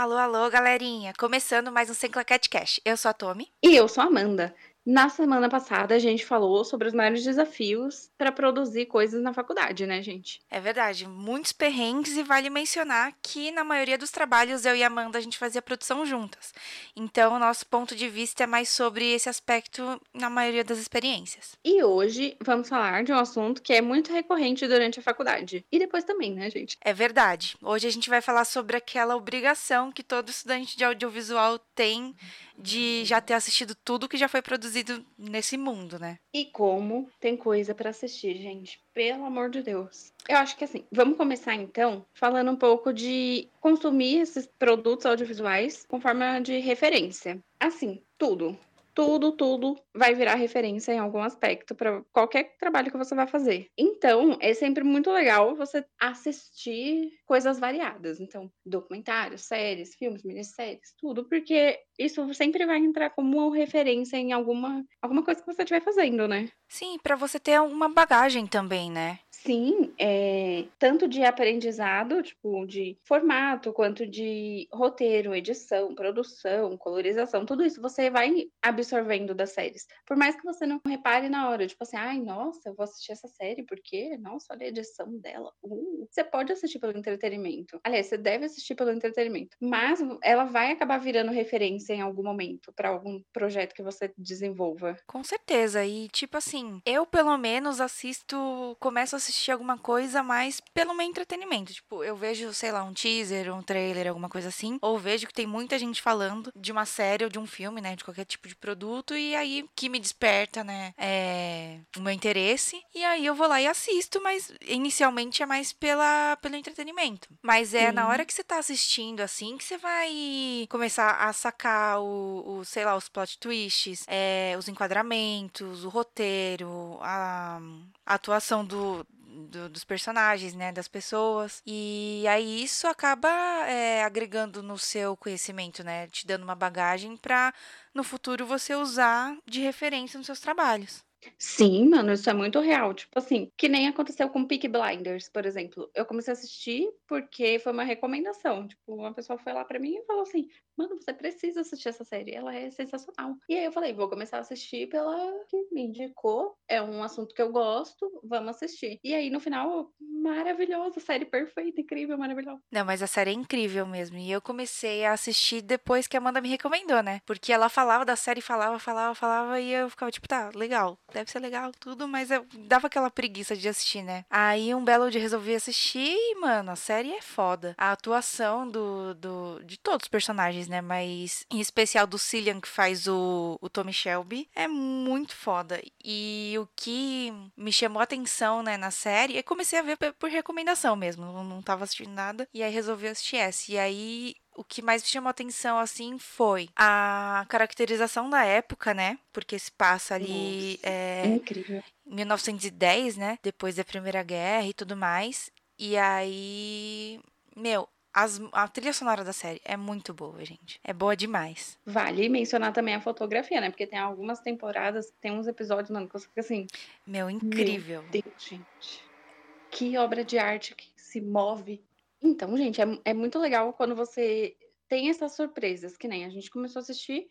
Alô, alô, galerinha! Começando mais um Sem Claquete Cash. Eu sou a Tommy. E eu sou a Amanda. Na semana passada, a gente falou sobre os maiores desafios para produzir coisas na faculdade, né, gente? É verdade, muitos perrengues e vale mencionar que na maioria dos trabalhos eu e a Amanda a gente fazia produção juntas. Então, o nosso ponto de vista é mais sobre esse aspecto na maioria das experiências. E hoje vamos falar de um assunto que é muito recorrente durante a faculdade. E depois também, né, gente? É verdade. Hoje a gente vai falar sobre aquela obrigação que todo estudante de audiovisual tem de já ter assistido tudo que já foi produzido nesse mundo, né? E como tem coisa para assistir, gente. Pelo amor de Deus. Eu acho que assim, vamos começar então falando um pouco de consumir esses produtos audiovisuais com forma de referência. Assim, tudo tudo, tudo vai virar referência em algum aspecto para qualquer trabalho que você vai fazer. Então, é sempre muito legal você assistir coisas variadas. Então, documentários, séries, filmes, minisséries, tudo, porque isso sempre vai entrar como referência em alguma, alguma coisa que você estiver fazendo, né? Sim, para você ter uma bagagem também, né? Sim, é, tanto de aprendizado, tipo, de formato, quanto de roteiro, edição, produção, colorização, tudo isso você vai absorvendo das séries. Por mais que você não repare na hora, tipo assim, ai, nossa, eu vou assistir essa série, porque, nossa, olha a edição dela. Uh, você pode assistir pelo entretenimento. Aliás, você deve assistir pelo entretenimento. Mas ela vai acabar virando referência em algum momento para algum projeto que você desenvolva. Com certeza. E, tipo assim, eu pelo menos assisto, começo a assistir alguma coisa mais pelo meu entretenimento. Tipo, eu vejo, sei lá, um teaser, um trailer, alguma coisa assim. Ou vejo que tem muita gente falando de uma série ou de um filme, né? De qualquer tipo de produto. E aí que me desperta, né? É, o meu interesse. E aí eu vou lá e assisto, mas inicialmente é mais pela, pelo entretenimento. Mas é Sim. na hora que você tá assistindo, assim, que você vai começar a sacar o, o sei lá, os plot twists, é, os enquadramentos, o roteiro, a, a atuação do, do, dos personagens, né, das pessoas. E aí isso acaba é, agregando no seu conhecimento, né, te dando uma bagagem para no futuro você usar de referência nos seus trabalhos. Sim, mano, isso é muito real. Tipo assim, que nem aconteceu com Peak Blinders, por exemplo. Eu comecei a assistir porque foi uma recomendação. Tipo, uma pessoa foi lá pra mim e falou assim: Mano, você precisa assistir essa série, ela é sensacional. E aí eu falei: Vou começar a assistir pela que me indicou. É um assunto que eu gosto, vamos assistir. E aí no final, maravilhosa, série perfeita, incrível, maravilhosa. Não, mas a série é incrível mesmo. E eu comecei a assistir depois que a Amanda me recomendou, né? Porque ela falava da série, falava, falava, falava, e eu ficava tipo: Tá, legal deve ser legal tudo, mas eu dava aquela preguiça de assistir, né? Aí um belo dia resolvi assistir e, mano, a série é foda. A atuação do, do de todos os personagens, né? Mas em especial do Cillian, que faz o, o Tommy Shelby, é muito foda. E o que me chamou a atenção, né, na série, eu comecei a ver por recomendação mesmo. Eu não tava assistindo nada. E aí resolvi assistir essa. E aí o que mais me chamou atenção, assim, foi a caracterização da época, né? Porque se passa ali. Nossa, é, incrível. 1910, né? Depois da Primeira Guerra e tudo mais. E aí. Meu, as, a trilha sonora da série é muito boa, gente. É boa demais. Vale mencionar também a fotografia, né? Porque tem algumas temporadas, tem uns episódios, mano, que você fica assim. Meu, incrível. Meu Deus, gente. Que obra de arte que se move então, gente, é, é muito legal quando você tem essas surpresas, que nem a gente começou a assistir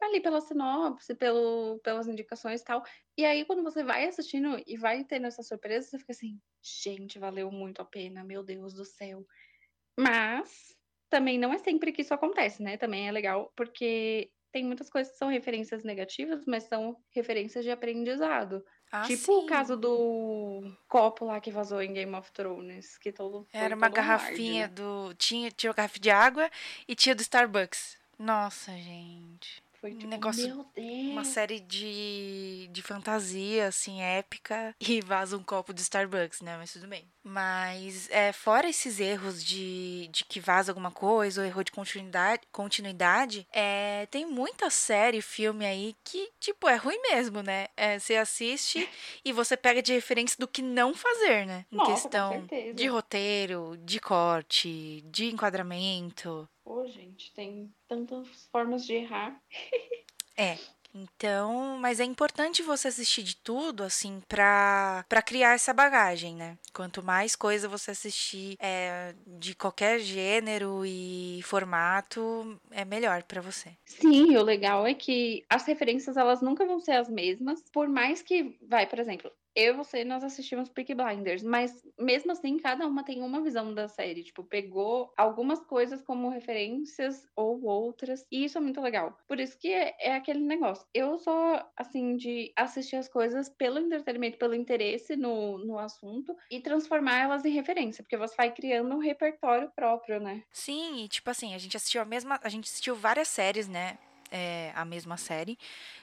ali pela sinopse, pelo, pelas indicações e tal. E aí, quando você vai assistindo e vai tendo essa surpresa, você fica assim, gente, valeu muito a pena, meu Deus do céu. Mas também não é sempre que isso acontece, né? Também é legal porque tem muitas coisas que são referências negativas, mas são referências de aprendizado. Ah, tipo sim. o caso do copo lá que vazou em Game of Thrones, que todo Era uma todo garrafinha arde, né? do tinha tinha uma garrafa de água e tinha do Starbucks. Nossa, gente. Foi tipo, negócio, meu Deus. Uma série de, de fantasia, assim, épica, e vaza um copo de Starbucks, né? Mas tudo bem. Mas, é, fora esses erros de, de que vaza alguma coisa, ou erro de continuidade, continuidade é, tem muita série, filme aí que, tipo, é ruim mesmo, né? É, você assiste e você pega de referência do que não fazer, né? Em Nossa, questão de roteiro, de corte, de enquadramento. Pô, gente, tem tantas formas de errar. É. Então, mas é importante você assistir de tudo, assim, pra, pra criar essa bagagem, né? Quanto mais coisa você assistir é, de qualquer gênero e formato, é melhor para você. Sim, o legal é que as referências elas nunca vão ser as mesmas, por mais que, vai, por exemplo, eu e você, nós assistimos Peaky Blinders, mas mesmo assim, cada uma tem uma visão da série. Tipo, pegou algumas coisas como referências ou outras, e isso é muito legal. Por isso que é, é aquele negócio. Eu sou, assim, de assistir as coisas pelo entretenimento, pelo interesse no, no assunto e transformar elas em referência, porque você vai criando um repertório próprio, né? Sim, e tipo assim, a gente assistiu a mesma. A gente assistiu várias séries, né? É, a mesma série.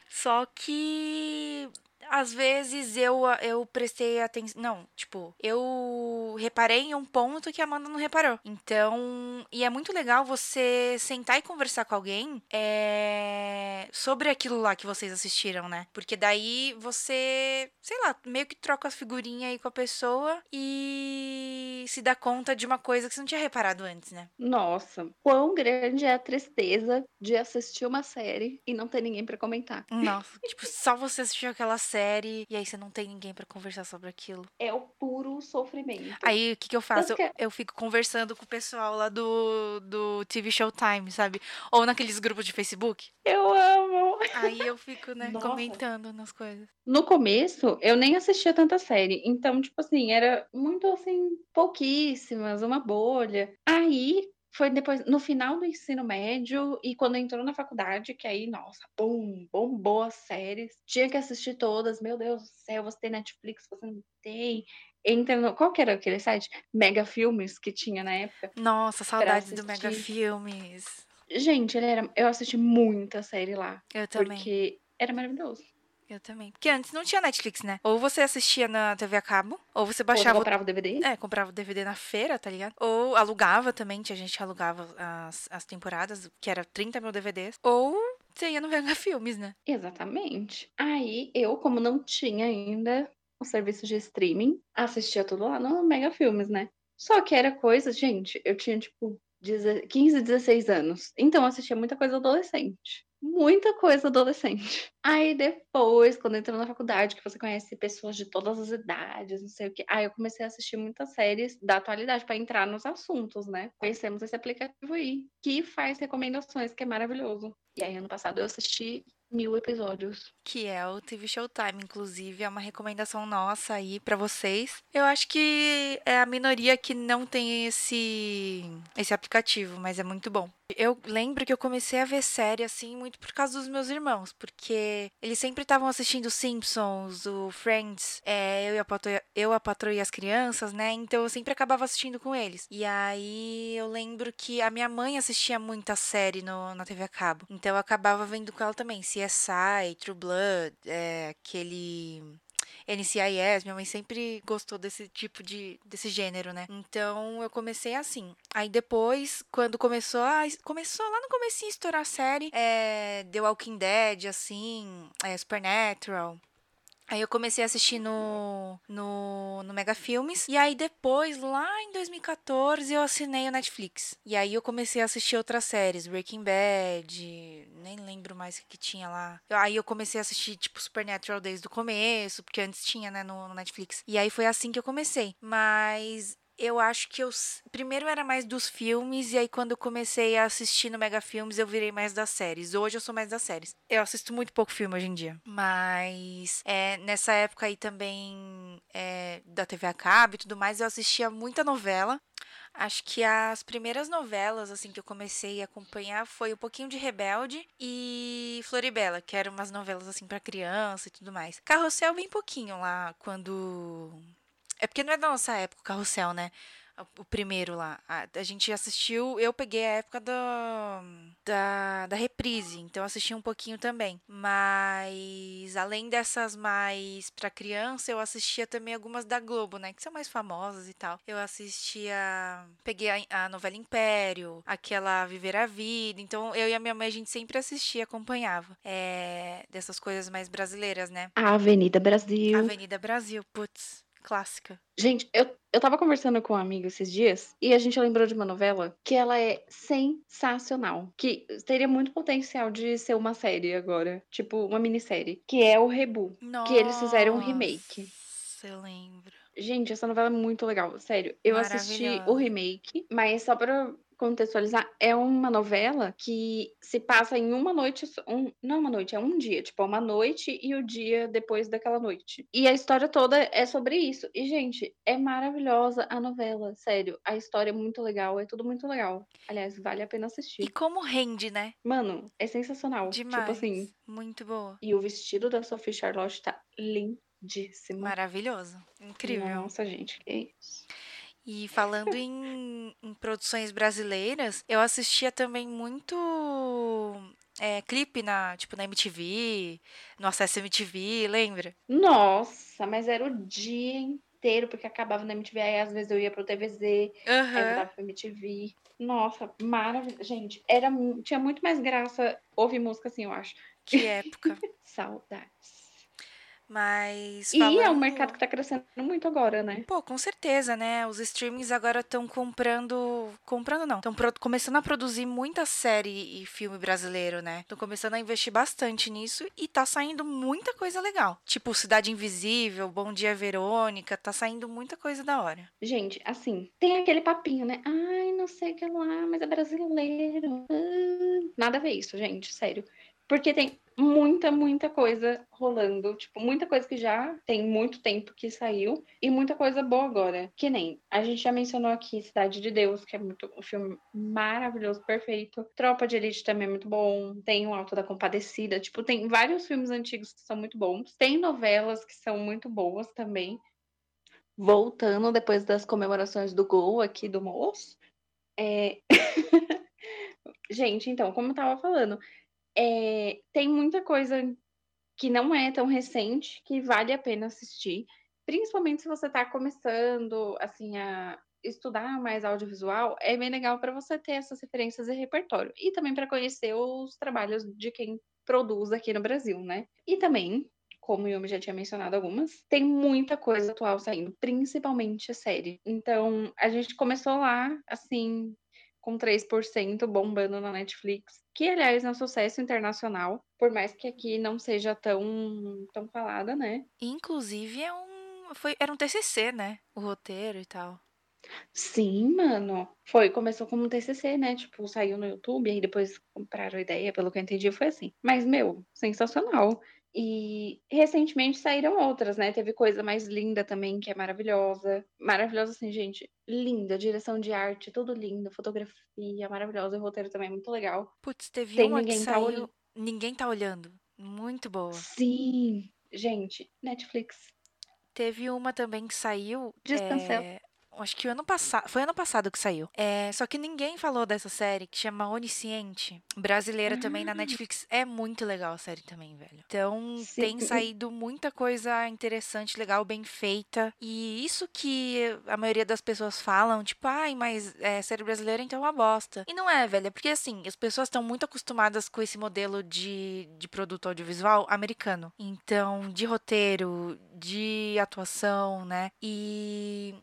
Só que às vezes eu, eu prestei atenção. Não, tipo, eu reparei em um ponto que a Amanda não reparou. Então, e é muito legal você sentar e conversar com alguém é, sobre aquilo lá que vocês assistiram, né? Porque daí você, sei lá, meio que troca as figurinhas aí com a pessoa e se dá conta de uma coisa que você não tinha reparado antes, né? Nossa, quão grande é a tristeza de assistir uma série e não ter ninguém para comentar. Nossa, tipo, só você assistiu aquela série série e aí você não tem ninguém para conversar sobre aquilo. É o puro sofrimento. Aí o que, que eu faço? Eu, eu, fico conversando com o pessoal lá do, do TV Showtime, sabe? Ou naqueles grupos de Facebook. Eu amo! Aí eu fico, né, Nossa. comentando nas coisas. No começo, eu nem assistia tanta série. Então, tipo assim, era muito assim, pouquíssimas, uma bolha. Aí foi depois, no final do ensino médio e quando entrou na faculdade, que aí, nossa, bum, bombou as séries. Tinha que assistir todas, meu Deus do céu, você tem Netflix, você não tem. Entra no, qual que era aquele site? Mega Filmes que tinha na época. Nossa, saudades do Mega Filmes. Gente, ele era, eu assisti muita série lá. Eu também. Porque era maravilhoso. Eu também. Porque antes não tinha Netflix, né? Ou você assistia na TV a cabo, ou você baixava. Ou comprava o DVD? É, comprava o DVD na feira, tá ligado? Ou alugava também, tinha gente alugava as, as temporadas, que era 30 mil DVDs. Ou você ia no VH Filmes, né? Exatamente. Aí eu, como não tinha ainda o serviço de streaming, assistia tudo lá no Mega Filmes, né? Só que era coisa, gente, eu tinha tipo 15, 16 anos. Então eu assistia muita coisa adolescente muita coisa adolescente. Aí depois, quando entrou na faculdade, que você conhece pessoas de todas as idades, não sei o que. Aí eu comecei a assistir muitas séries da atualidade para entrar nos assuntos, né? Conhecemos esse aplicativo aí, que faz recomendações, que é maravilhoso. E aí ano passado eu assisti mil episódios. Que é o TV Showtime, inclusive, é uma recomendação nossa aí para vocês. Eu acho que é a minoria que não tem esse esse aplicativo, mas é muito bom. Eu lembro que eu comecei a ver série assim muito por causa dos meus irmãos, porque eles sempre estavam assistindo Simpsons, o Friends, é, eu, e a patroa, eu, a patroa e as crianças, né? Então eu sempre acabava assistindo com eles. E aí eu lembro que a minha mãe assistia muita série no, na TV a cabo, então eu acabava vendo com ela também. CSI, True Blood, é, aquele NCIS, minha mãe sempre gostou desse tipo de desse gênero, né? Então eu comecei assim. Aí depois, quando começou a começou lá no começo a estourar a série, é, The Walking Dead, assim, é, Supernatural, Aí eu comecei a assistir no, no, no Mega Filmes. E aí depois, lá em 2014, eu assinei o Netflix. E aí eu comecei a assistir outras séries. Breaking Bad, nem lembro mais o que, tinha lá. Aí eu comecei a assistir, tipo, Supernatural desde o começo, porque antes tinha, né, no, no Netflix. E aí foi assim que eu comecei. Mas eu acho que eu primeiro era mais dos filmes e aí quando eu comecei a assistir no Mega Filmes eu virei mais das séries. Hoje eu sou mais das séries. Eu assisto muito pouco filme hoje em dia, mas é, nessa época aí também é, da TV a cabo e tudo mais eu assistia muita novela. Acho que as primeiras novelas assim que eu comecei a acompanhar foi um pouquinho de Rebelde e Floribela, que eram umas novelas assim para criança e tudo mais. Carrossel bem pouquinho lá quando é porque não é da nossa época o Carrossel, né? O primeiro lá. A, a, gente assistiu. Eu peguei a época do, da, da reprise, então assisti um pouquinho também. Mas além dessas mais pra criança, eu assistia também algumas da Globo, né? Que são mais famosas e tal. Eu assistia. Peguei a, a novela Império, aquela Viver a Vida. Então eu e a minha mãe a gente sempre assistia, acompanhava. É, dessas coisas mais brasileiras, né? A Avenida Brasil. Avenida Brasil, putz clássica. Gente, eu, Eu tava conversando com um amigo esses dias e a gente lembrou de uma novela que ela é sensacional. Que teria muito potencial de ser uma série agora. Tipo, uma minissérie. Que é o Rebu. Nossa, Que eles fizeram um remake. Eu lembro. Gente, essa novela é muito legal, sério. Eu assisti o remake, mas só pra contextualizar, é uma novela que se passa em uma noite, um, não uma noite, é um dia, tipo, é uma noite e o dia depois daquela noite. E a história toda é sobre isso. E, gente, é maravilhosa a novela, sério. A história é muito legal, é tudo muito legal. Aliás, vale a pena E assistir. como rende, né? Mano, é sensacional. Demais. Tipo assim, Muito boa. e o vestido da Sophie Charlotte tá lindíssimo. Maravilhoso. Incrível. Nossa, gente, que isso. E falando em, em produções brasileiras, eu assistia também muito é, clipe na, tipo, na MTV, no Acesso MTV, lembra? Nossa, mas era o dia inteiro, porque acabava na MTV, aí às vezes eu ia pro TVZ, aí Aham. voltava MTV. Nossa, maravilhoso. Gente, era, tinha muito mais graça ouvir música assim, eu acho. Que época. Saudades. Mas E é um falando- mercado que tá crescendo muito agora, né? Pô, com certeza, né? Os streamings agora estão comprando. Comprando não. Estão começando a produzir muita série e filme brasileiro, né? Estão começando a investir bastante nisso e tá saindo muita coisa legal. Tipo Cidade Invisível, Bom Dia Verônica, tá saindo muita coisa da hora. Gente, assim, tem aquele papinho, né? Ai, não sei o que lá, mas é brasileiro. Ah, Nada a ver isso, gente, sério. Porque tem muita, muita coisa rolando. Tipo, muita coisa que já tem muito tempo que saiu. E muita coisa boa agora. Que nem, a gente já mencionou aqui Cidade de Deus, que é muito um filme maravilhoso, perfeito. Tropa de Elite também é muito bom. Tem o Alto da Compadecida. Tipo, tem vários filmes antigos que são muito bons. Tem novelas que são muito boas também voltando depois das comemorações do gol aqui do moço. é, Gente, então, como eu tava falando, é, tem muita coisa que não é tão recente que vale a pena assistir, principalmente se você tá começando assim a estudar mais audiovisual, é bem legal para você ter essas referências e repertório e também para conhecer os trabalhos de quem produz aqui no Brasil, né? E também como o Yumi já tinha mencionado algumas, tem muita coisa atual saindo, principalmente a série. Então, a gente começou lá, assim, com 3% bombando na Netflix, que, aliás, é um sucesso internacional, por mais que aqui não seja tão, tão falada, né? Inclusive é um. Foi, era um TCC, né? O roteiro e tal. Sim, mano. Foi, começou como um TCC, né? Tipo, saiu no YouTube, aí depois compraram a ideia, pelo que eu entendi, foi assim. Mas, meu, sensacional. E recentemente saíram outras, né? Teve coisa mais linda também, que é maravilhosa. Maravilhosa, assim, gente. Linda, direção de arte, tudo lindo, fotografia maravilhosa, o roteiro também é muito legal. Putz, teve Tem uma que Ninguém Tá saiu. Olhando. Ninguém tá olhando. Muito boa. Sim, gente, Netflix. Teve uma também que saiu. Descancela. é, acho que o ano passado. Foi ano passado que saiu. É, só que ninguém falou dessa série que chama Onisciente. Brasileira também na Ah. Netflix. É muito legal a série também, velho. Então Sim. tem saído muita coisa interessante, legal, bem feita. E isso que a maioria das pessoas falam, tipo, ai, mas é, série brasileira então é uma bosta. E não é, velho. É porque assim, as pessoas estão muito acostumadas com esse modelo de, de produto audiovisual americano. Então, de roteiro, de atuação, né? E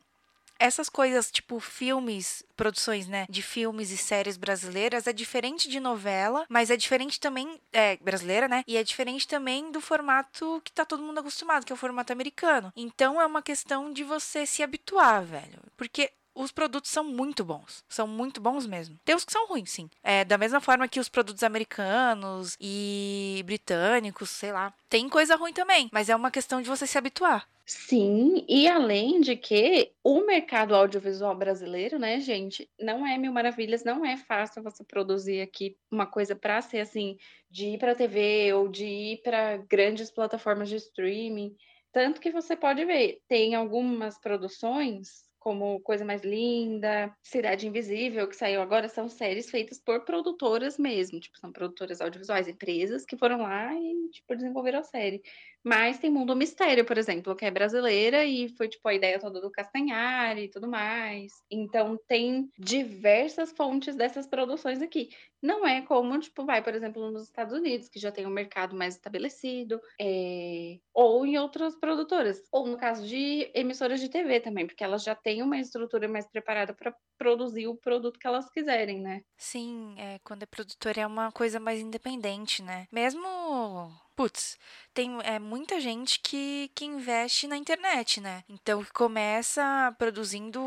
essas coisas, tipo filmes, produções, né, de filmes e séries brasileiras, é diferente de novela, mas é diferente também, é, brasileira, né, e é diferente também do formato que tá todo mundo acostumado, que é o formato americano. Então é uma questão de você se habituar, velho, porque os produtos são muito bons. São muito bons mesmo. Tem uns que são ruins, sim. É, da mesma forma que os produtos americanos e britânicos, sei lá. Tem coisa ruim também, mas é uma questão de você se habituar. Sim, e além de que o mercado audiovisual brasileiro, né, gente, não é mil maravilhas, não é fácil você produzir aqui uma coisa para ser assim, de ir para TV ou de ir para grandes plataformas de streaming. Tanto que você pode ver, tem algumas produções, como Coisa Mais Linda, Cidade Invisível, que saiu agora, são séries feitas por produtoras mesmo, tipo, são produtoras audiovisuais, empresas que foram lá e, tipo, desenvolveram a série. Mas tem Mundo Mistério, por exemplo, que é brasileira e foi tipo a ideia toda do Castanhari e tudo mais. Então tem diversas fontes dessas produções aqui. Não é como, tipo, vai, por exemplo, nos Estados Unidos, que já tem um mercado mais estabelecido, é... ou em outras produtoras, ou no caso de emissoras de TV também, porque elas já têm uma estrutura mais preparada para produzir o produto que elas quiserem, né? Sim, é, quando é produtora é uma coisa mais independente, né? Mesmo putz, tem é, muita gente que, que investe na internet, né? Então, que começa produzindo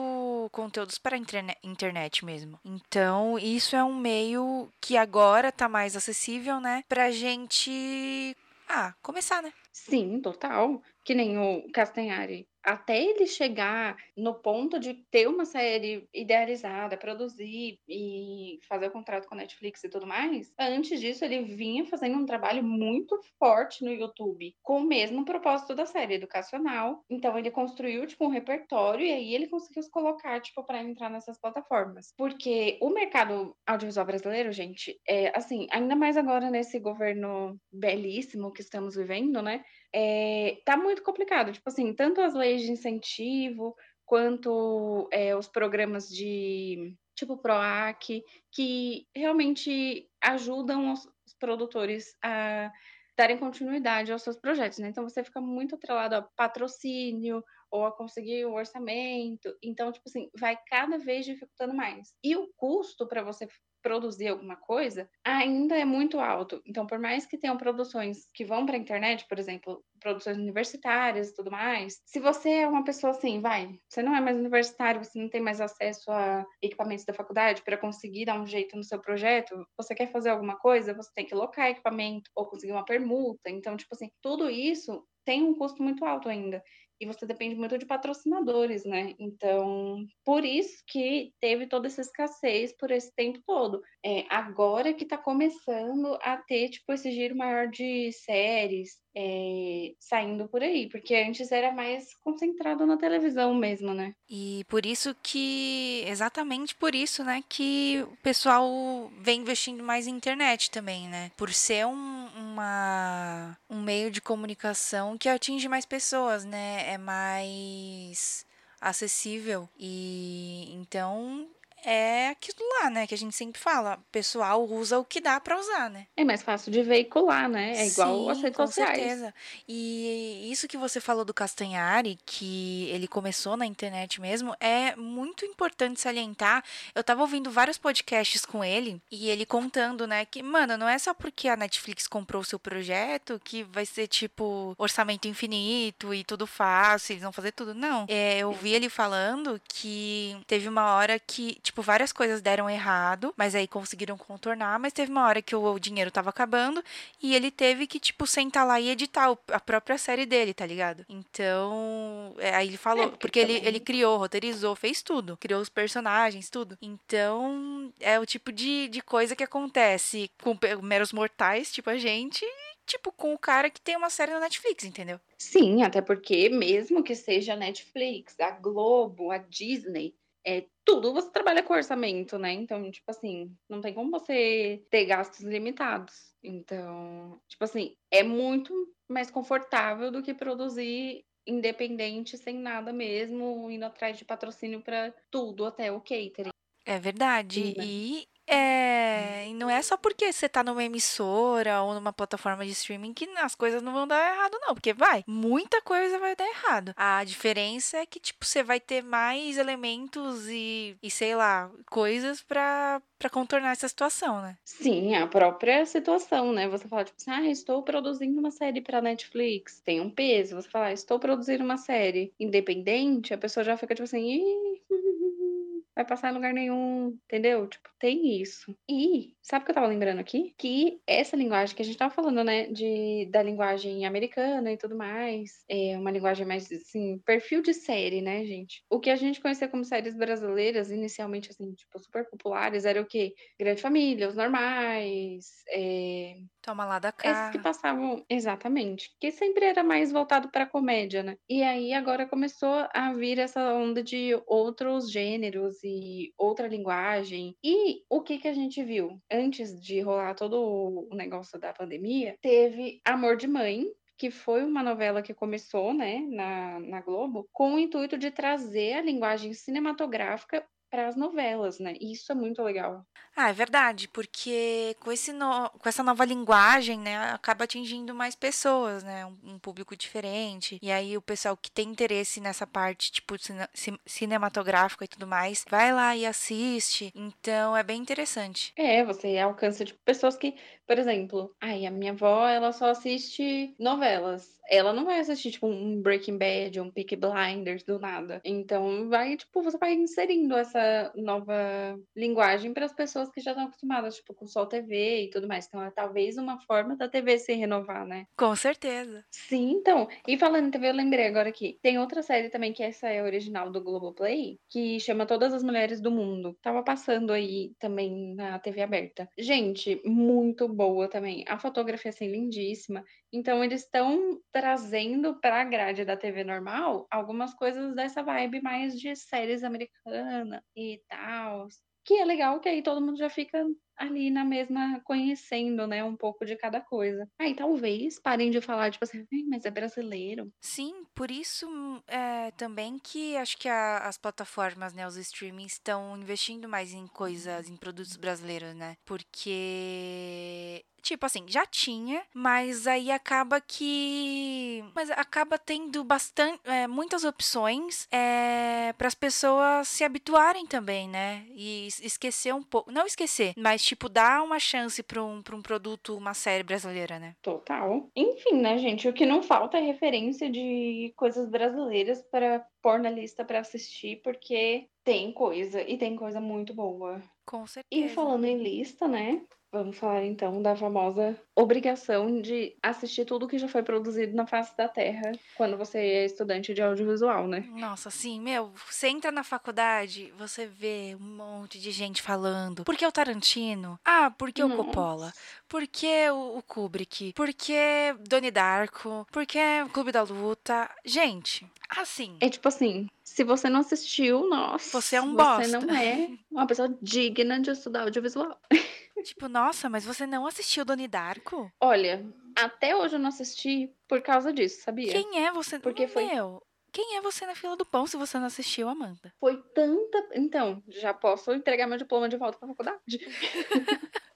conteúdos para a internet mesmo. Então, isso é um meio que agora tá mais acessível, né? Pra gente, ah, começar, né? Sim, total. Que nem o Castanhari até ele chegar no ponto de ter uma série idealizada, produzir e fazer o contrato com a Netflix e tudo mais, antes disso ele vinha fazendo um trabalho muito forte no YouTube, com o mesmo propósito da série educacional. Então ele construiu tipo um repertório e aí ele conseguiu se colocar tipo para entrar nessas plataformas. Porque o mercado audiovisual brasileiro, gente, é assim, ainda mais agora nesse governo belíssimo que estamos vivendo, né? É, tá muito complicado. Tipo assim, tanto as leis de incentivo quanto é, os programas de tipo PROAC, que realmente ajudam os, produtores a darem continuidade aos seus projetos, né? Então você fica muito atrelado a patrocínio ou a conseguir o orçamento. Então, tipo assim, vai cada vez dificultando mais. E o custo para você produzir alguma coisa ainda é muito alto. Então, por mais que tenham produções que vão para a internet, por exemplo, produções universitárias e tudo mais, se você é uma pessoa assim, vai, você não é mais universitário, você não tem mais acesso a equipamentos da faculdade para conseguir dar um jeito no seu projeto, você quer fazer alguma coisa, você tem que locar equipamento ou conseguir uma permuta. Então, tipo assim, tudo isso tem um custo muito alto ainda e você depende muito de patrocinadores, né? Então, por isso que teve toda essa escassez por esse tempo todo. É, agora que está começando a ter, tipo, esse giro maior de séries, é, saindo por aí, porque antes era mais concentrado na televisão mesmo, né? E por isso que, exatamente por isso, né, que o pessoal vem investindo mais em internet também, né? Por ser um, uma, um meio de comunicação que atinge mais pessoas, né? É mais acessível e então é aquilo lá, né? Que a gente sempre fala. O pessoal usa o que dá para usar, né? É mais fácil de veicular, né? É igual as redes com sociais. certeza. E isso que você falou do Castanhari, que ele começou na internet mesmo, é muito importante salientar. Eu tava ouvindo vários podcasts com ele e ele contando, né, que, mano, não é só porque a Netflix comprou o seu projeto que vai ser tipo orçamento infinito e tudo fácil, eles vão fazer tudo. Não. É, eu vi ele falando que teve uma hora que tipo, várias coisas deram errado, mas aí conseguiram contornar, mas teve uma hora que o, dinheiro tava acabando e ele teve que, tipo, sentar lá e editar a própria série dele, tá ligado? Então, é, aí ele falou, é, porque, porque ele, ele criou, roteirizou, fez tudo, criou os personagens, tudo. Então, é o tipo de, de coisa que acontece com meros mortais, tipo a gente, tipo, com o cara que tem uma série na Netflix, entendeu? Sim, até porque mesmo que seja a Netflix, a Globo, a Disney, é, tudo você trabalha com orçamento, né? Então, tipo assim, não tem como você ter gastos limitados. Então, tipo assim, é muito mais confortável do que produzir independente, sem nada mesmo, indo atrás de patrocínio para tudo, até o catering. É verdade. Sim, né? E é, e não é só porque você tá numa emissora ou numa plataforma de streaming que as coisas não vão dar errado, não. Porque vai, muita coisa vai dar errado. A diferença é que, tipo, você vai ter mais elementos e, e sei lá, coisas pra, pra contornar essa situação, né? Sim, a própria situação, né? Você fala, tipo assim, ah, estou produzindo uma série pra Netflix. Tem um peso. Você fala, ah, estou produzindo uma série independente, a pessoa já fica, tipo assim, Ih, vai passar em lugar nenhum, entendeu? Tipo, tem isso. E, sabe o que eu tava lembrando aqui? Que essa linguagem que a gente tava falando, né, de, da linguagem americana e tudo mais, é uma linguagem mais, assim, perfil de série, né, gente? O que a gente conhecia como séries brasileiras, inicialmente, assim, tipo, super populares, era o quê? Grande Família, Os Normais, é... Toma lá da cá. Esses que passavam, exatamente, que sempre era mais voltado pra comédia, né? E aí, agora começou a vir essa onda de outros gêneros outra linguagem. E o que que a gente viu? Antes de rolar todo o negócio da pandemia, teve Amor de Mãe, que foi uma novela que começou, né, na, na Globo, com o intuito de trazer a linguagem cinematográfica para as novelas, né? E isso é muito legal. Ah, é verdade, porque com, esse no... com essa nova linguagem, né, acaba atingindo mais pessoas, né, um, um público diferente. E aí o pessoal que tem interesse nessa parte, tipo, cine... cinematográfica e tudo mais, vai lá e assiste. Então é bem interessante. É, você alcança tipo, pessoas que, por exemplo, ai, a minha avó, ela só assiste novelas. Ela não vai assistir, tipo, um Breaking Bad, um Peaky Blinders do nada. Então, vai, tipo, você vai inserindo essa nova linguagem para as pessoas que já estão acostumadas, tipo, com Sol TV e tudo mais. Então, é talvez uma forma da TV se renovar, né? Com certeza. Sim, então. E falando em TV, eu lembrei agora aqui. Tem outra série também, que essa é original do Globoplay, que chama Todas as Mulheres do Mundo. Tava passando aí também na TV aberta. Gente, muito boa também. A fotografia, assim, lindíssima. Então, eles estão trazendo para a grade da TV normal algumas coisas dessa vibe mais de séries americanas e tal. Que é legal que aí todo mundo já fica ali na mesma, conhecendo, né, um pouco de cada coisa. Aí talvez parem de falar, tipo assim, mas é brasileiro. Sim, por isso é, também que acho que a, as plataformas, né, os streamings estão investindo mais em coisas, em produtos brasileiros, né? Porque Tipo assim, já tinha, mas aí acaba que. Mas acaba tendo bastante. É, muitas opções é, para as pessoas se habituarem também, né? E esquecer um pouco. Não esquecer, mas tipo, dar uma chance para um, um produto, uma série brasileira, né? Total. Enfim, né, gente? O que não falta é referência de coisas brasileiras para pôr na lista para assistir, porque tem coisa e tem coisa muito boa. Com certeza. E falando em lista, né? Vamos falar então da famosa obrigação de assistir tudo que já foi produzido na face da Terra quando você é estudante de audiovisual, né? Nossa, sim, meu, você entra na faculdade, você vê um monte de gente falando. Por que o Tarantino? Ah, por que o Coppola? Por que o, Kubrick? Por que Donnie Darko? Por que o Clube da Luta? Gente, assim. É tipo assim, se você não assistiu, nossa. Você é um bosta. Você não é uma pessoa digna de estudar audiovisual. Tipo, nossa, mas você não assistiu Doni Darko? Olha, até hoje eu não assisti por causa disso, sabia? Quem é você? Porque foi. Meu, quem é você na fila do pão se você não assistiu, Amanda? Foi tanta. Então, já posso entregar meu diploma de volta pra faculdade.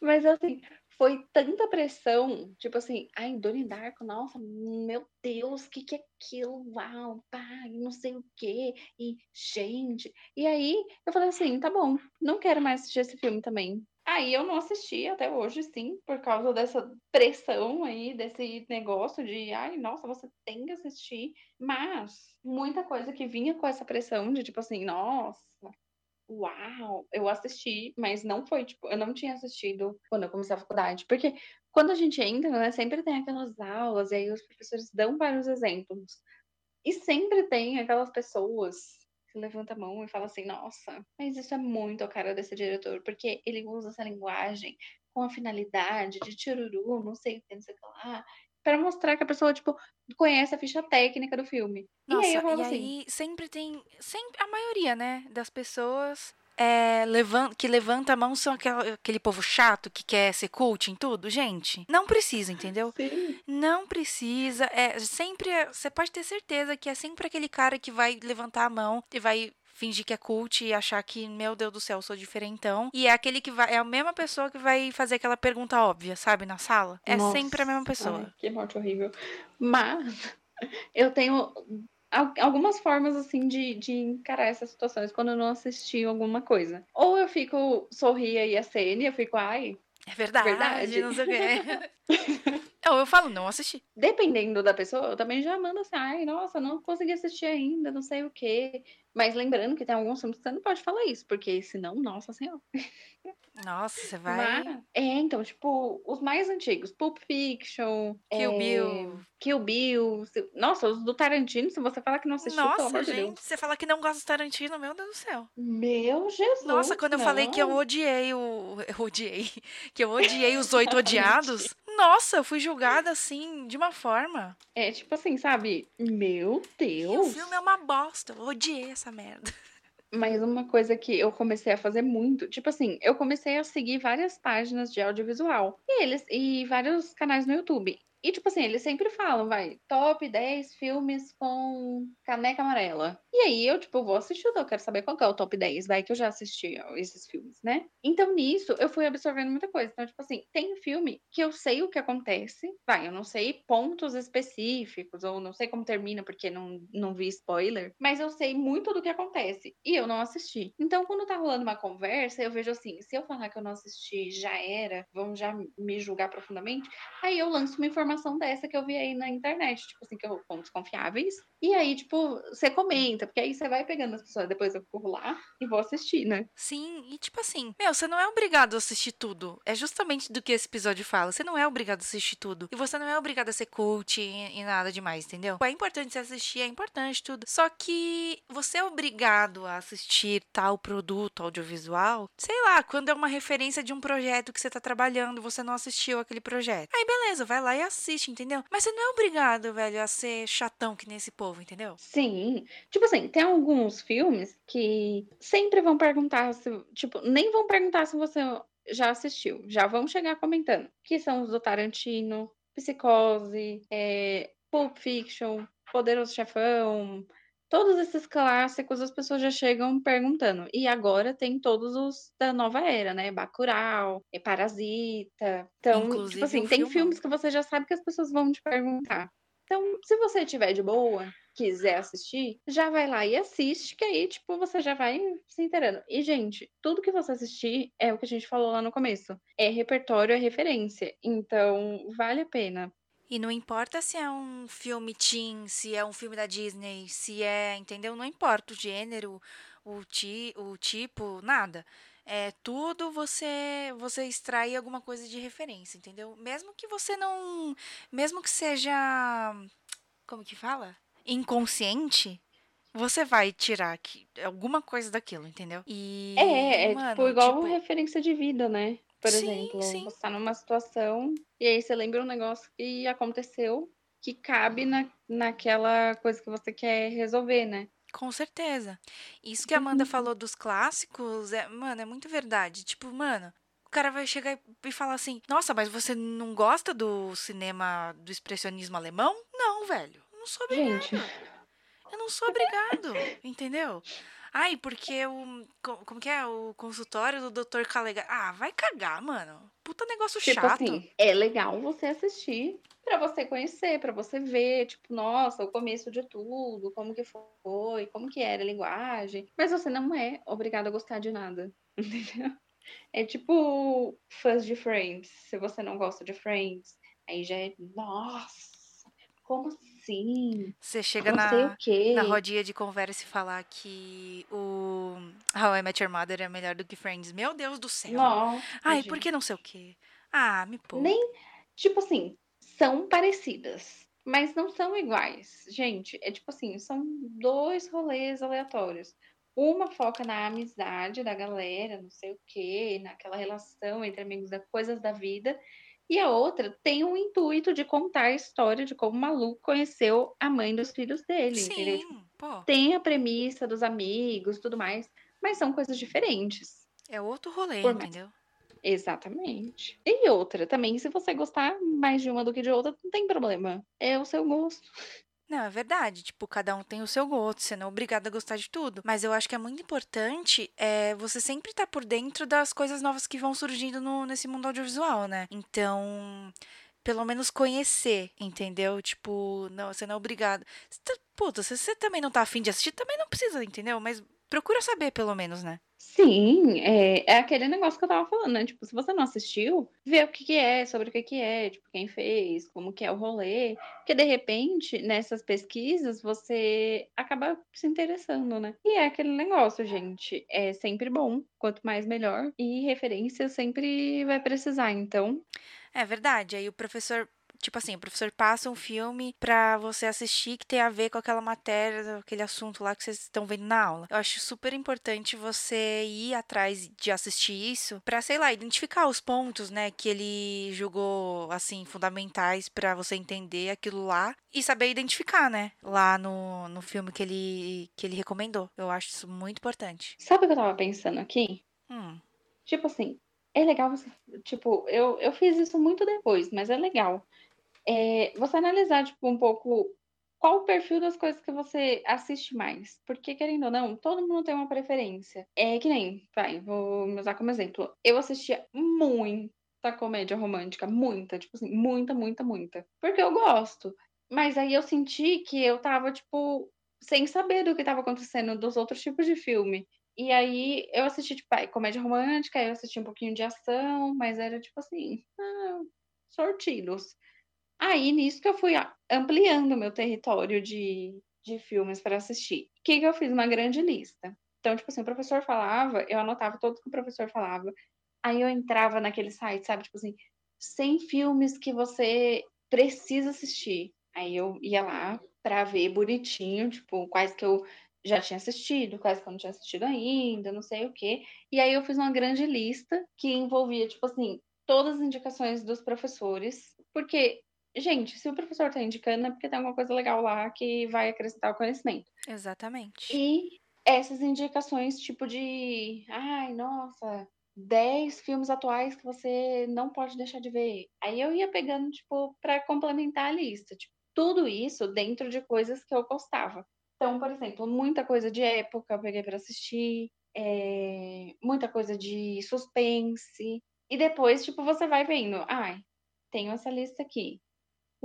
Mas assim, foi tanta pressão, tipo assim, ai, Doni Darko, nossa, meu Deus, o que, que é aquilo? Uau, pai, não sei o quê, e gente. E aí eu falei assim, tá bom, não quero mais assistir esse filme também. Aí eu não assisti até hoje, sim, por causa dessa pressão aí, desse negócio de, ai, nossa, você tem que assistir. Mas muita coisa que vinha com essa pressão de tipo assim, nossa, uau, eu assisti, mas não foi, tipo, eu não tinha assistido quando eu comecei a faculdade, porque quando a gente entra, né, sempre tem aquelas aulas, e aí os professores dão vários exemplos, e sempre tem aquelas pessoas que levantam a mão e falam assim, nossa, mas isso é muito a cara desse diretor, porque ele usa essa linguagem com a finalidade de tiruru, não sei o que, não sei o que lá, para mostrar que a pessoa, tipo, conhece a ficha técnica do filme. Nossa, e aí eu falo e assim. Aí sempre tem. Sempre, a maioria, né, das pessoas é, levant, que levanta a mão são aquele, aquele povo chato que quer ser cult em tudo, gente. Não precisa, entendeu? Sim. Não precisa. É sempre. Você pode ter certeza que é sempre aquele cara que vai levantar a mão e vai fingir que é cult e achar que, meu Deus do céu, sou diferentão. E é aquele que vai. É a mesma pessoa que vai fazer aquela pergunta óbvia, sabe, na sala. É Nossa. sempre a mesma pessoa. Ai, que morte horrível. Mas eu tenho algumas formas assim de, de encarar essas situações quando eu não assisti alguma coisa. Ou eu fico sorria e acene, eu fico, ai. É verdade, verdade. não sei o quê. Ou eu falo, não assisti. Dependendo da pessoa, eu também já mando assim, ai, nossa, não consegui assistir ainda, não sei o quê. Mas lembrando que tem alguns filmes que você não pode falar isso, porque senão, nossa senhora. Nossa, você vai. Mas, é, então, tipo, os mais antigos, Pulp Fiction, Kill é, Bill. Kill Bill. Nossa, os do Tarantino, se você falar que não assistiu, Nossa, pelo amor gente, de Deus. você fala que não gosta do Tarantino, meu Deus do céu. Meu Jesus. Nossa, quando eu não. falei que eu odiei o. Eu odiei. Que eu odiei os oito odiados. Nossa, eu fui julgada assim, de uma forma. É tipo assim, sabe? Meu Deus. E o filme é uma bosta. Eu odiei essa merda. Mas uma coisa que eu comecei a fazer muito, tipo assim, eu comecei a seguir várias páginas de audiovisual e eles e vários canais no YouTube. E, tipo assim, eles sempre falam, vai, top 10 filmes com caneca amarela. E aí eu, tipo, vou assistir, eu quero saber qual que é o top 10, vai, que eu já assisti ó, esses filmes, né? Então, nisso, eu fui absorvendo muita coisa. Então, tipo assim, tem filme que eu sei o que acontece, vai, eu não sei pontos específicos, ou não sei como termina, porque não, não vi spoiler, mas eu sei muito do que acontece. E eu não assisti. Então, quando tá rolando uma conversa, eu vejo assim, se eu falar que eu não assisti, já era, vão já me julgar profundamente, aí eu lanço uma informação dessa que eu vi aí na internet, tipo assim, que eu pontos confiáveis. E aí, tipo, você comenta, porque aí você vai pegando as pessoas, depois eu corro lá e vou assistir, né? Sim, e tipo assim, meu, você não é obrigado a assistir tudo. É justamente do que esse episódio fala. Você não é obrigado a assistir tudo. E você não é obrigado a ser cult e, e nada demais, entendeu? É importante você assistir, é importante tudo. Só que você é obrigado a assistir tal produto audiovisual, sei lá, quando é uma referência de um projeto que você tá trabalhando, você não assistiu aquele projeto. Aí beleza, vai lá e assiste, entendeu? Mas você não é obrigado, velho, a ser chatão que nem esse povo, entendeu? Sim. Tipo assim, tem alguns filmes que sempre vão perguntar se, tipo, nem vão perguntar se você já assistiu, já vão chegar comentando, que são os do Tarantino, Psicose, é, Pulp Fiction, Poderoso Chefão, todos esses clássicos as pessoas já chegam perguntando. E agora tem todos os da nova era, né? Bacurau, é Parasita. Então, Inclusive, tipo assim, um tem filmão. filmes que você já sabe que as pessoas vão te perguntar. Então, se você tiver de boa, quiser assistir, já vai lá e assiste, que aí, tipo, você já vai se inteirando. E, gente, tudo que você assistir é o que a gente falou lá no começo. É repertório, é referência. Então, vale a pena. E não importa se é um filme teen, se é um filme da Disney, se é, entendeu? Não importa o gênero, o, ti, o tipo, nada. É tudo você você extrai alguma coisa de referência, entendeu? Mesmo que você não, mesmo que seja, como que fala? Inconsciente, você vai tirar que, alguma coisa daquilo, entendeu? E É, é mano, tipo igual tipo, referência de vida, né? Por Sim, exemplo, sim. você tá numa situação e aí você lembra um negócio que aconteceu que cabe na, naquela coisa que você quer resolver, né? Com certeza. Isso que a Amanda Uhum. falou dos clássicos, é, mano, é muito verdade. Tipo, mano, o cara vai chegar e- e falar assim: Nossa, mas você não gosta do cinema do expressionismo alemão? Não, velho. Eu não sou obrigado. Gente, Eu não sou obrigado. Entendeu? Ai, porque o. co- Como que é? O consultório do Dr. Calegari. Ah, vai cagar, mano. Puta negócio tipo chato. assim, é legal você assistir pra você conhecer, pra você ver, tipo, nossa, o começo de tudo, como que foi, como que era a linguagem. Mas você não é obrigado a gostar de nada, entendeu? É tipo fãs de Friends. Se você não gosta de Friends, aí já é, nossa, como assim? Você chega Não sei o na, quê. na rodinha de conversa e falar que o How I Met Your Mother é melhor do que Friends. Meu Deus do céu. Nossa, Ai, gente. por que não sei o quê? Ah, me poupa. Nem, tipo assim, são parecidas, mas não são iguais. Gente, é tipo assim, são dois rolês aleatórios. Uma foca na amizade da galera, não sei o quê, naquela relação entre amigos, da coisas da vida. E a outra tem o intuito de contar a história de como o maluco conheceu a mãe dos filhos dele, Sim, tem a premissa dos amigos, tudo mais, mas são coisas diferentes. É outro rolê, Por mais- entendeu? Exatamente. E outra também, se você gostar mais de uma do que de outra, não tem problema. É o seu gosto. Não, é verdade. Tipo, cada um tem o seu gosto, você não é obrigado a gostar de tudo. Mas eu acho que é muito importante é, você sempre estar por dentro das coisas novas que vão surgindo no- nesse mundo audiovisual, né? Então, pelo menos conhecer, entendeu? Tipo, não, você não é obrigado. Tá- Puta, se você também não tá afim de assistir, também não precisa, entendeu? Mas procura saber, pelo menos, né? Sim, é, é aquele negócio que eu tava falando, né? Tipo, se você não assistiu, vê o que que é, sobre o que que é, tipo, quem fez, como que é o rolê. Porque, de repente, nessas pesquisas, você acaba se interessando, né? E é aquele negócio, gente, é sempre bom, quanto mais melhor. E referência sempre vai precisar, então... É verdade. Aí o professor, tipo assim, o professor passa um filme pra você assistir que tem a ver com aquela matéria, aquele assunto lá que vocês estão vendo na aula. Eu acho super importante você ir atrás de assistir isso pra, sei lá, identificar os pontos, né, que ele julgou assim fundamentais pra você entender aquilo lá e saber identificar, né, lá no, no filme que ele que ele recomendou. Eu acho isso muito importante. Sabe o que eu tava pensando aqui? Hum, Tipo assim, é legal você. Tipo, eu, eu fiz isso muito depois, mas é legal. É você analisar, tipo, um pouco qual o perfil das coisas que você assiste mais. Porque, querendo ou não, todo mundo tem uma preferência. É que nem, vai, vou usar como exemplo. Eu assistia muita comédia romântica, muita, tipo assim, muita, muita, muita. Porque eu gosto. Mas aí eu senti que eu tava, tipo, sem saber do que tava acontecendo dos outros tipos de filme. E aí eu assisti, tipo, aí, comédia romântica, aí eu assisti um pouquinho de ação, mas era tipo assim, ah, sortidos. Aí nisso que eu fui ampliando meu território de, de filmes para assistir. O que, que eu fiz? Uma grande lista. Então, tipo assim, o professor falava, eu anotava tudo que o professor falava. Aí eu entrava naquele site, sabe? Tipo assim, 100 filmes que você precisa assistir. Aí eu ia lá para ver bonitinho, tipo, quais que eu já tinha assistido, quais que eu não tinha assistido ainda, não sei o quê. E aí eu fiz uma grande lista que envolvia, tipo assim, todas as indicações dos professores, porque, gente, se o professor tá indicando é porque tem alguma coisa legal lá que vai acrescentar o conhecimento. Exatamente. E essas indicações, tipo de, ai, nossa, 10 filmes atuais que você não pode deixar de ver. Aí eu ia pegando, tipo, para complementar a lista, tipo, tudo isso dentro de coisas que eu gostava. Então, por exemplo, muita coisa de época eu peguei para assistir, é, muita coisa de suspense. E depois, tipo, você vai vendo, ai, tenho essa lista aqui.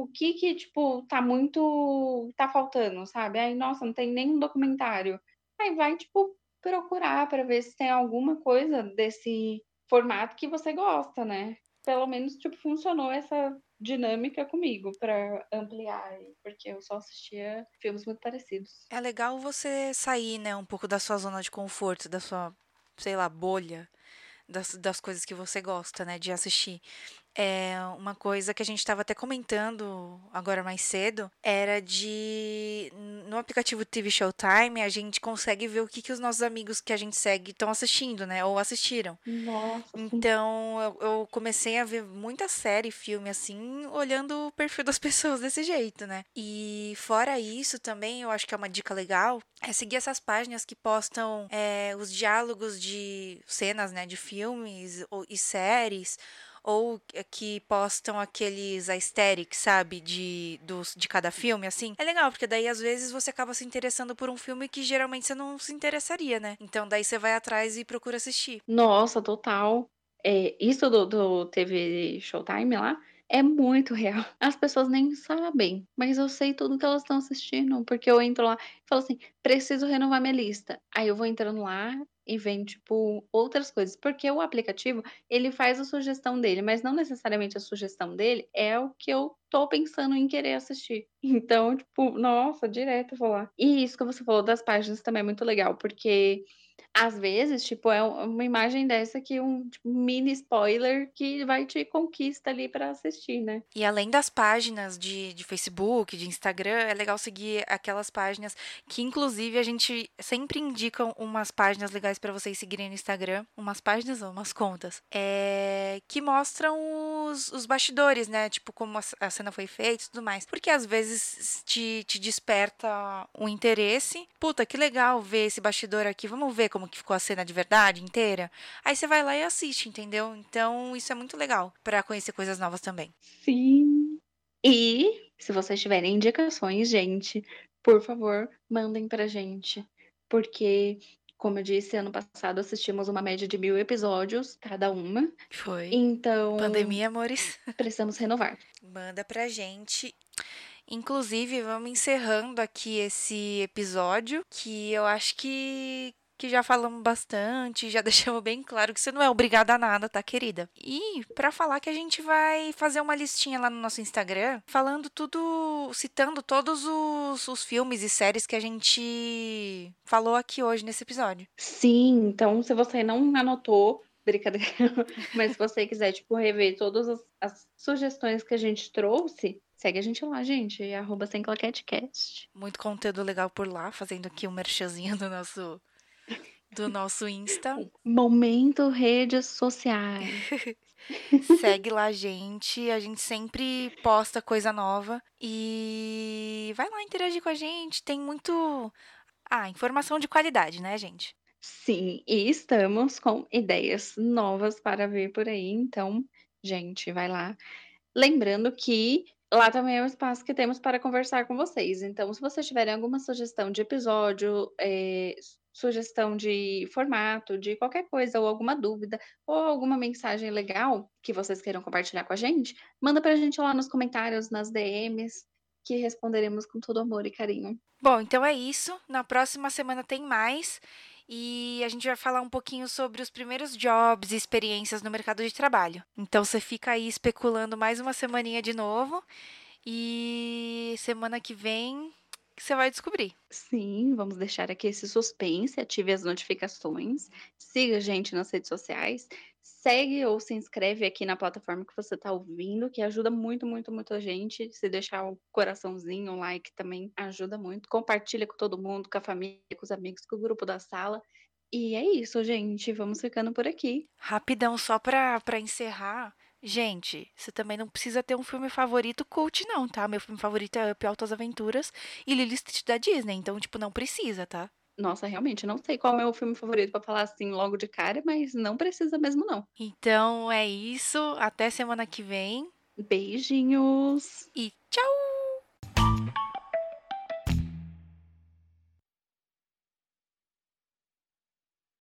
O que que, tipo, tá muito. tá faltando, sabe? Ai, nossa, não tem nenhum documentário. Aí vai, tipo, procurar para ver se tem alguma coisa desse formato que você gosta, né? Pelo menos, tipo, funcionou essa dinâmica comigo para ampliar, porque eu só assistia filmes muito parecidos. É legal você sair, né, um pouco da sua zona de conforto, da sua, sei lá, bolha, das, das coisas que você gosta, né, de assistir. É uma coisa que a gente estava até comentando agora mais cedo era de no aplicativo TV Showtime a gente consegue ver o que, que os nossos amigos que a gente segue estão assistindo, né? Ou assistiram. Nossa. Então eu, eu, comecei a ver muita série, filme assim, olhando o perfil das pessoas desse jeito, né? E fora isso também, eu acho que é uma dica legal é seguir essas páginas que postam é, os diálogos de cenas, né? De filmes ou, e séries ou que postam aqueles aesthetics, sabe, de, dos, de cada filme, assim. É legal, porque daí às vezes você acaba se interessando por um filme que geralmente você não se interessaria, né? Então daí você vai atrás e procura assistir. Nossa, total. É, isso do, do TV Showtime lá é muito real. As pessoas nem sabem, mas eu sei tudo que elas estão assistindo, porque eu entro lá e falo assim: preciso renovar minha lista. Aí eu vou entrando lá, e vem, tipo, outras coisas. Porque o aplicativo, ele faz a sugestão dele, mas não necessariamente a sugestão dele é o que eu tô pensando em querer assistir. Então, tipo, nossa, direto eu vou lá. E isso que você falou das páginas também é muito legal, porque às vezes, tipo, é uma imagem dessa que um tipo, mini spoiler que vai te conquista ali para assistir, né? E além das páginas de, de Facebook, de Instagram, é legal seguir aquelas páginas que, inclusive, a gente sempre indica umas páginas legais para vocês seguirem no Instagram, umas páginas ou umas contas, é, que mostram os, os bastidores, né? Tipo, como a, a cena foi feita e tudo mais. Porque às vezes te, te desperta um interesse. Puta, que legal ver esse bastidor aqui, vamos ver como como que ficou a cena de verdade inteira. Aí você vai lá e assiste, entendeu? Então isso é muito legal para conhecer coisas novas também. Sim. E se vocês tiverem indicações, gente, por favor, mandem pra gente. Porque, como eu disse, ano passado assistimos uma média de mil episódios, cada uma. Foi. Então. Pandemia, amores. Precisamos renovar. Manda pra gente. Inclusive, vamos encerrando aqui esse episódio, que eu acho que que já falamos bastante, já deixamos bem claro que você não é obrigada a nada, tá, querida? E para falar que a gente vai fazer uma listinha lá no nosso Instagram, falando tudo, citando todos os, os filmes e séries que a gente falou aqui hoje nesse episódio. Sim, então se você não anotou, brincadeira, mas se você quiser, tipo, rever todas as, as sugestões que a gente trouxe, Segue a gente lá, gente. Arroba sem claquetecast. Muito conteúdo legal por lá, fazendo aqui um merchanzinho do nosso do nosso Insta. Momento redes sociais. Segue lá, gente. A gente sempre posta coisa nova. E vai lá interagir com a gente. Tem muito. Ah, informação de qualidade, né, gente? Sim, e estamos com ideias novas para ver por aí. Então, gente, vai lá. Lembrando que Lá também é um espaço que temos para conversar com vocês. Então, se vocês tiverem alguma sugestão de episódio, eh, sugestão de formato, de qualquer coisa, ou alguma dúvida, ou alguma mensagem legal que vocês queiram compartilhar com a gente, manda pra gente lá nos comentários, nas DMs, que responderemos com todo amor e carinho. Bom, então é isso. Na próxima semana tem mais. E a gente vai falar um pouquinho sobre os primeiros jobs e experiências no mercado de trabalho. Então você fica aí especulando mais uma semaninha de novo. E semana que vem você vai descobrir. Sim, vamos deixar aqui esse suspense, ative as notificações, siga a gente nas redes sociais, segue ou se inscreve aqui na plataforma que você está ouvindo, que ajuda muito, muito, muito a gente. Se deixar um coraçãozinho, um like também ajuda muito. Compartilha com todo mundo, com a família, com os amigos, com o grupo da sala. E é isso, gente. Vamos ficando por aqui. Rapidão, só para encerrar. Gente, você também não precisa ter um filme favorito cult, não, tá? Meu filme favorito é Up Altas Aventuras e Lilo Stitch da Disney, então, tipo, não precisa, tá? Nossa, realmente, não sei qual é o meu filme favorito para falar assim logo de cara, mas não precisa mesmo, não. Então é isso. Até semana que vem. Beijinhos. E